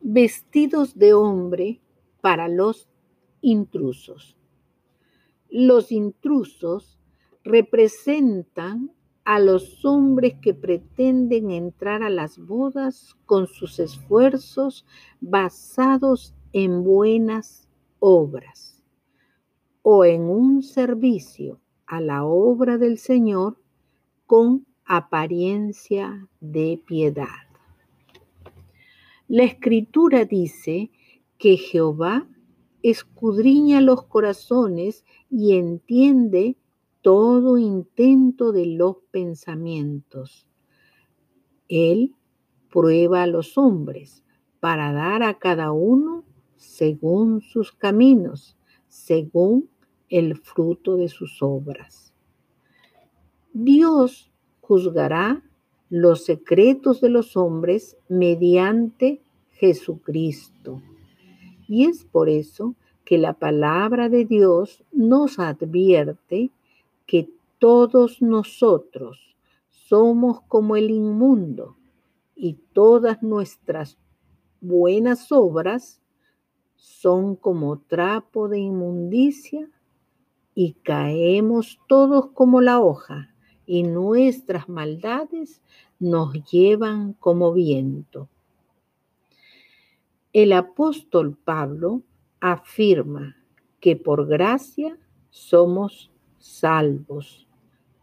vestidos de hombre para los intrusos. Los intrusos representan a los hombres que pretenden entrar a las bodas con sus esfuerzos basados en buenas obras o en un servicio a la obra del Señor con apariencia de piedad. La escritura dice que Jehová escudriña los corazones y entiende todo intento de los pensamientos. Él prueba a los hombres para dar a cada uno según sus caminos, según el fruto de sus obras. Dios juzgará los secretos de los hombres mediante Jesucristo. Y es por eso que la palabra de Dios nos advierte que todos nosotros somos como el inmundo y todas nuestras buenas obras son como trapo de inmundicia y caemos todos como la hoja y nuestras maldades nos llevan como viento. El apóstol Pablo afirma que por gracia somos salvos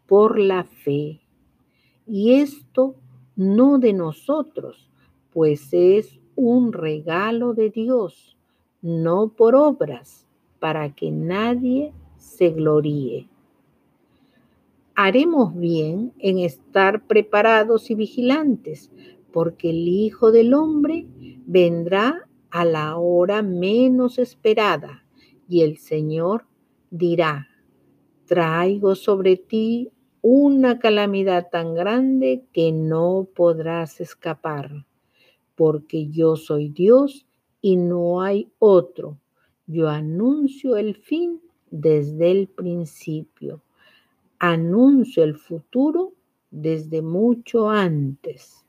por la fe. Y esto no de nosotros, pues es un regalo de Dios, no por obras, para que nadie se gloríe. Haremos bien en estar preparados y vigilantes, porque el Hijo del Hombre vendrá a la hora menos esperada, y el Señor dirá, traigo sobre ti una calamidad tan grande que no podrás escapar, porque yo soy Dios y no hay otro. Yo anuncio el fin desde el principio, anuncio el futuro desde mucho antes.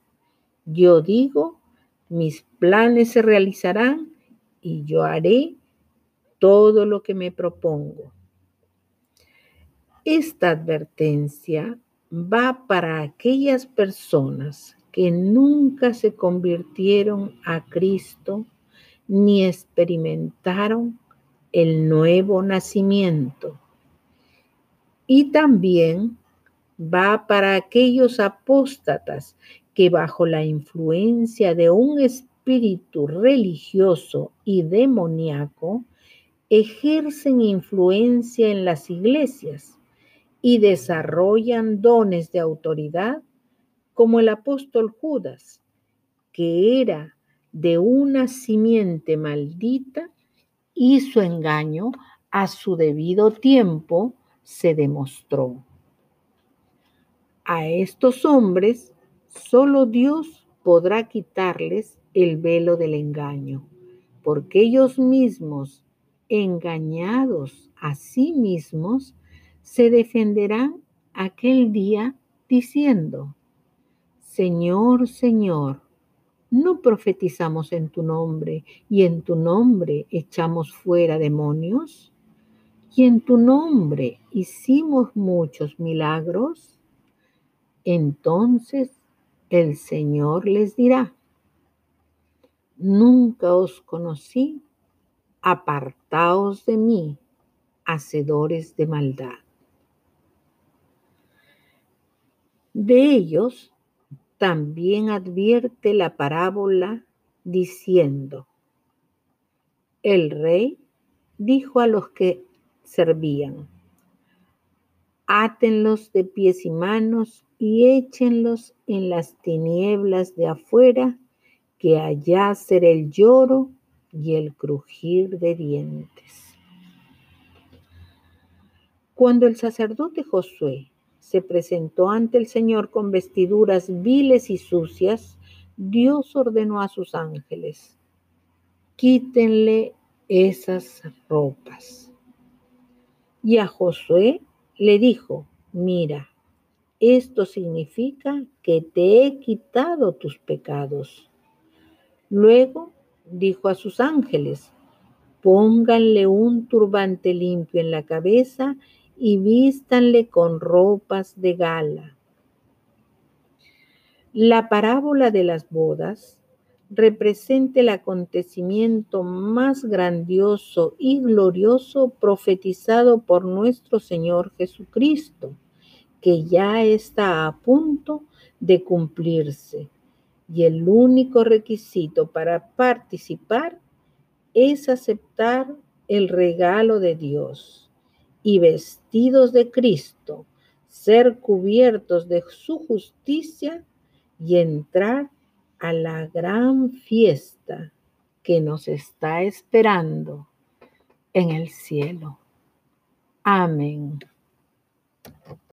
Yo digo, mis planes se realizarán y yo haré todo lo que me propongo. Esta advertencia va para aquellas personas que nunca se convirtieron a Cristo ni experimentaron el nuevo nacimiento. Y también va para aquellos apóstatas que bajo la influencia de un espíritu religioso y demoníaco ejercen influencia en las iglesias y desarrollan dones de autoridad como el apóstol Judas, que era de una simiente maldita su engaño a su debido tiempo se demostró. A estos hombres solo Dios podrá quitarles el velo del engaño, porque ellos mismos, engañados a sí mismos, se defenderán aquel día diciendo, Señor, Señor, ¿no profetizamos en tu nombre y en tu nombre echamos fuera demonios? ¿Y en tu nombre hicimos muchos milagros? Entonces el Señor les dirá, nunca os conocí, apartaos de mí, hacedores de maldad. De ellos también advierte la parábola diciendo, el rey dijo a los que servían, átenlos de pies y manos y échenlos en las tinieblas de afuera, que allá será el lloro y el crujir de dientes. Cuando el sacerdote Josué se presentó ante el Señor con vestiduras viles y sucias, Dios ordenó a sus ángeles, quítenle esas ropas. Y a Josué le dijo, mira, esto significa que te he quitado tus pecados. Luego dijo a sus ángeles, pónganle un turbante limpio en la cabeza y vístanle con ropas de gala. La parábola de las bodas representa el acontecimiento más grandioso y glorioso profetizado por nuestro Señor Jesucristo, que ya está a punto de cumplirse. Y el único requisito para participar es aceptar el regalo de Dios y vestidos de Cristo, ser cubiertos de su justicia y entrar a la gran fiesta que nos está esperando en el cielo. Amén.